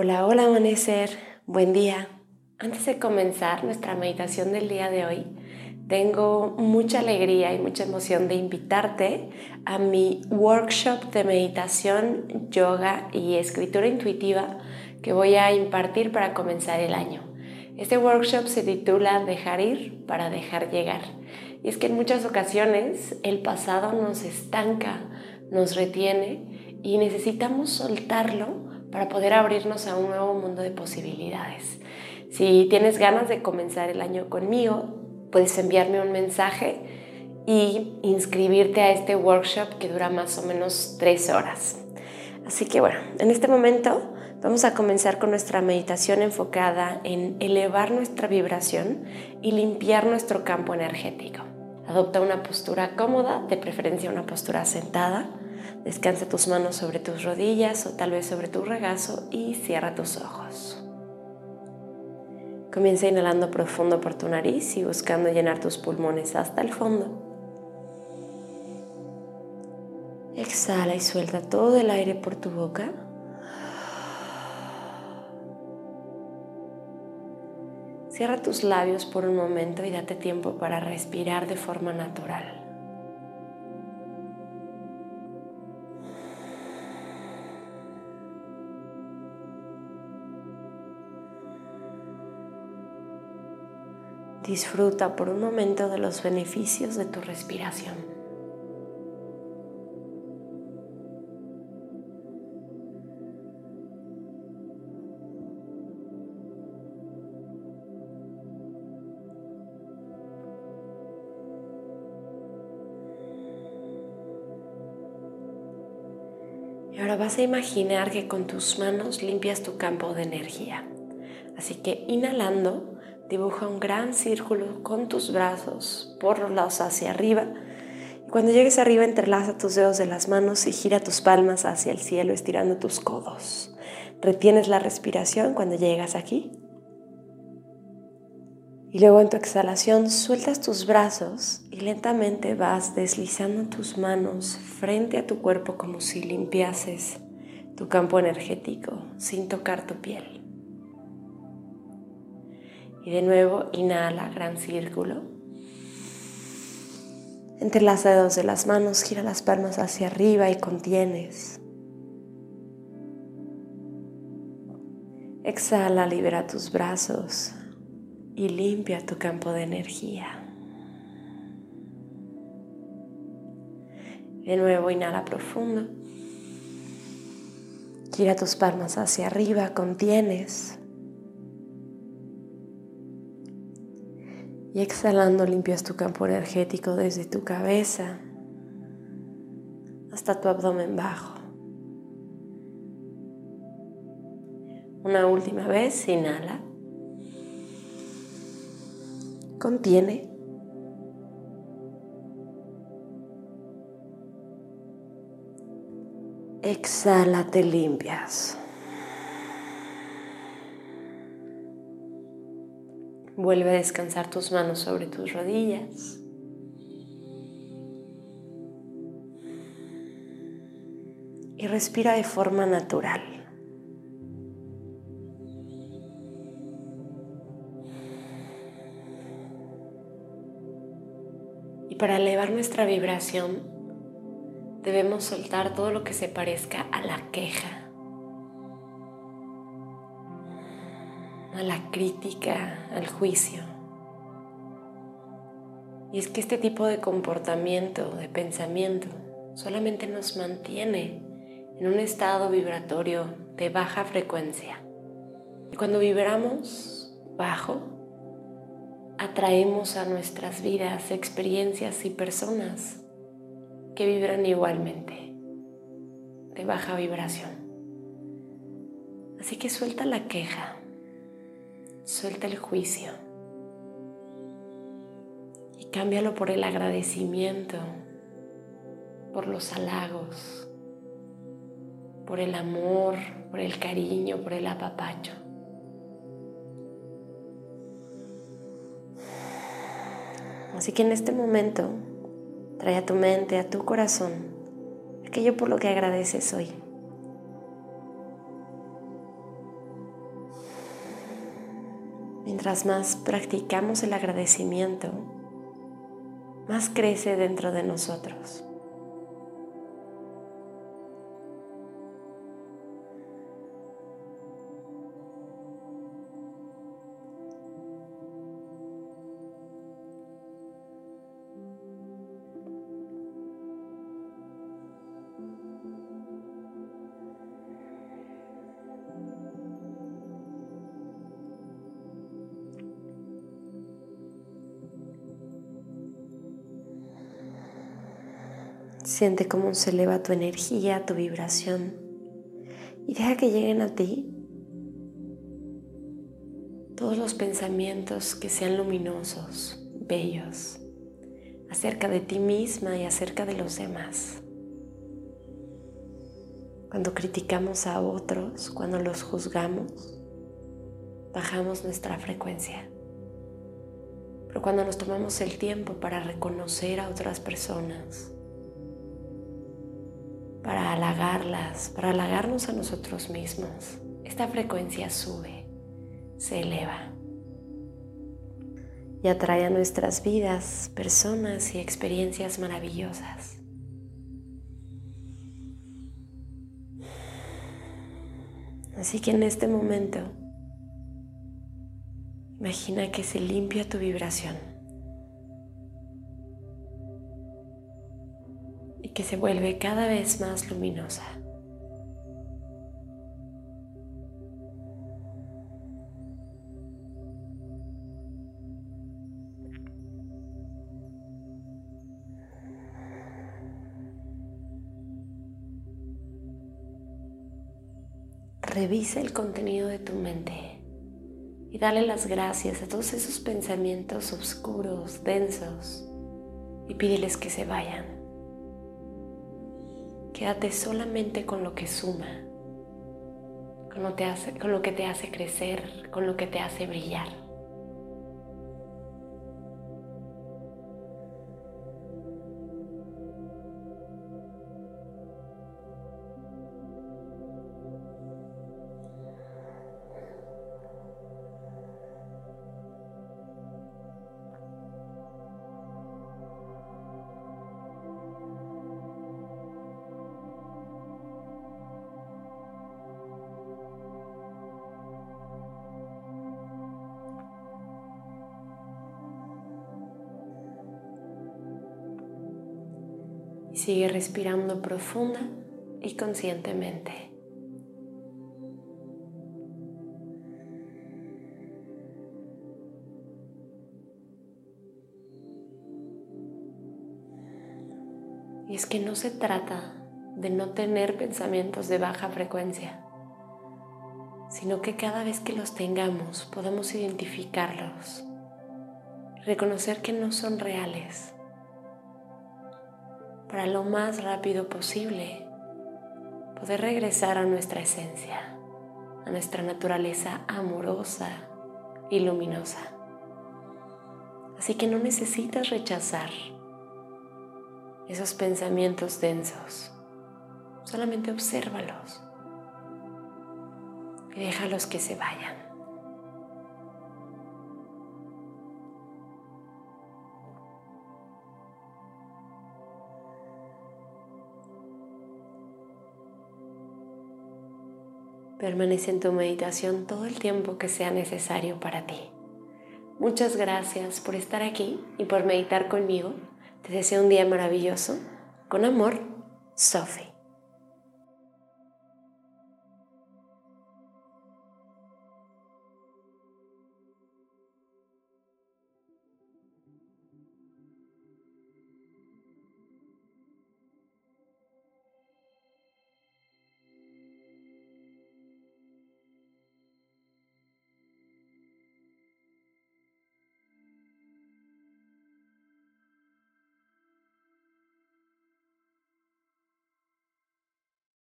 Hola, hola amanecer, buen día. Antes de comenzar nuestra meditación del día de hoy, tengo mucha alegría y mucha emoción de invitarte a mi workshop de meditación, yoga y escritura intuitiva que voy a impartir para comenzar el año. Este workshop se titula Dejar ir para dejar llegar. Y es que en muchas ocasiones el pasado nos estanca, nos retiene y necesitamos soltarlo para poder abrirnos a un nuevo mundo de posibilidades. Si tienes ganas de comenzar el año conmigo, puedes enviarme un mensaje y inscribirte a este workshop que dura más o menos tres horas. Así que bueno, en este momento vamos a comenzar con nuestra meditación enfocada en elevar nuestra vibración y limpiar nuestro campo energético. Adopta una postura cómoda, de preferencia una postura sentada Descansa tus manos sobre tus rodillas o tal vez sobre tu regazo y cierra tus ojos. Comienza inhalando profundo por tu nariz y buscando llenar tus pulmones hasta el fondo. Exhala y suelta todo el aire por tu boca. Cierra tus labios por un momento y date tiempo para respirar de forma natural. Disfruta por un momento de los beneficios de tu respiración. Y ahora vas a imaginar que con tus manos limpias tu campo de energía. Así que inhalando, Dibuja un gran círculo con tus brazos por los lados hacia arriba. Y cuando llegues arriba, entrelaza tus dedos de las manos y gira tus palmas hacia el cielo, estirando tus codos. Retienes la respiración cuando llegas aquí. Y luego en tu exhalación sueltas tus brazos y lentamente vas deslizando tus manos frente a tu cuerpo como si limpiases tu campo energético sin tocar tu piel. Y de nuevo, inhala, gran círculo. Entrelaza dedos de las manos, gira las palmas hacia arriba y contienes. Exhala, libera tus brazos y limpia tu campo de energía. De nuevo, inhala profundo. Gira tus palmas hacia arriba, contienes. Y exhalando limpias tu campo energético desde tu cabeza hasta tu abdomen bajo. Una última vez, inhala. Contiene. Exhala, te limpias. Vuelve a descansar tus manos sobre tus rodillas. Y respira de forma natural. Y para elevar nuestra vibración debemos soltar todo lo que se parezca a la queja a la crítica, al juicio. Y es que este tipo de comportamiento, de pensamiento, solamente nos mantiene en un estado vibratorio de baja frecuencia. Y cuando vibramos bajo, atraemos a nuestras vidas experiencias y personas que vibran igualmente, de baja vibración. Así que suelta la queja, Suelta el juicio y cámbialo por el agradecimiento, por los halagos, por el amor, por el cariño, por el apapacho. Así que en este momento trae a tu mente, a tu corazón, aquello por lo que agradeces hoy. Mientras más practicamos el agradecimiento, más crece dentro de nosotros. Siente cómo se eleva tu energía, tu vibración y deja que lleguen a ti todos los pensamientos que sean luminosos, bellos, acerca de ti misma y acerca de los demás. Cuando criticamos a otros, cuando los juzgamos, bajamos nuestra frecuencia. Pero cuando nos tomamos el tiempo para reconocer a otras personas, para halagarlas, para halagarnos a nosotros mismos. Esta frecuencia sube, se eleva y atrae a nuestras vidas personas y experiencias maravillosas. Así que en este momento, imagina que se limpia tu vibración. Que se vuelve cada vez más luminosa. Revisa el contenido de tu mente y dale las gracias a todos esos pensamientos oscuros, densos, y pídeles que se vayan. Quédate solamente con lo que suma, con lo, con lo que te hace crecer, con lo que te hace brillar. Sigue respirando profunda y conscientemente. Y es que no se trata de no tener pensamientos de baja frecuencia, sino que cada vez que los tengamos podamos identificarlos, reconocer que no son reales para lo más rápido posible poder regresar a nuestra esencia, a nuestra naturaleza amorosa y luminosa. Así que no necesitas rechazar esos pensamientos densos, solamente obsérvalos y déjalos que se vayan. Permanece en tu meditación todo el tiempo que sea necesario para ti. Muchas gracias por estar aquí y por meditar conmigo. Te deseo un día maravilloso. Con amor, Sophie.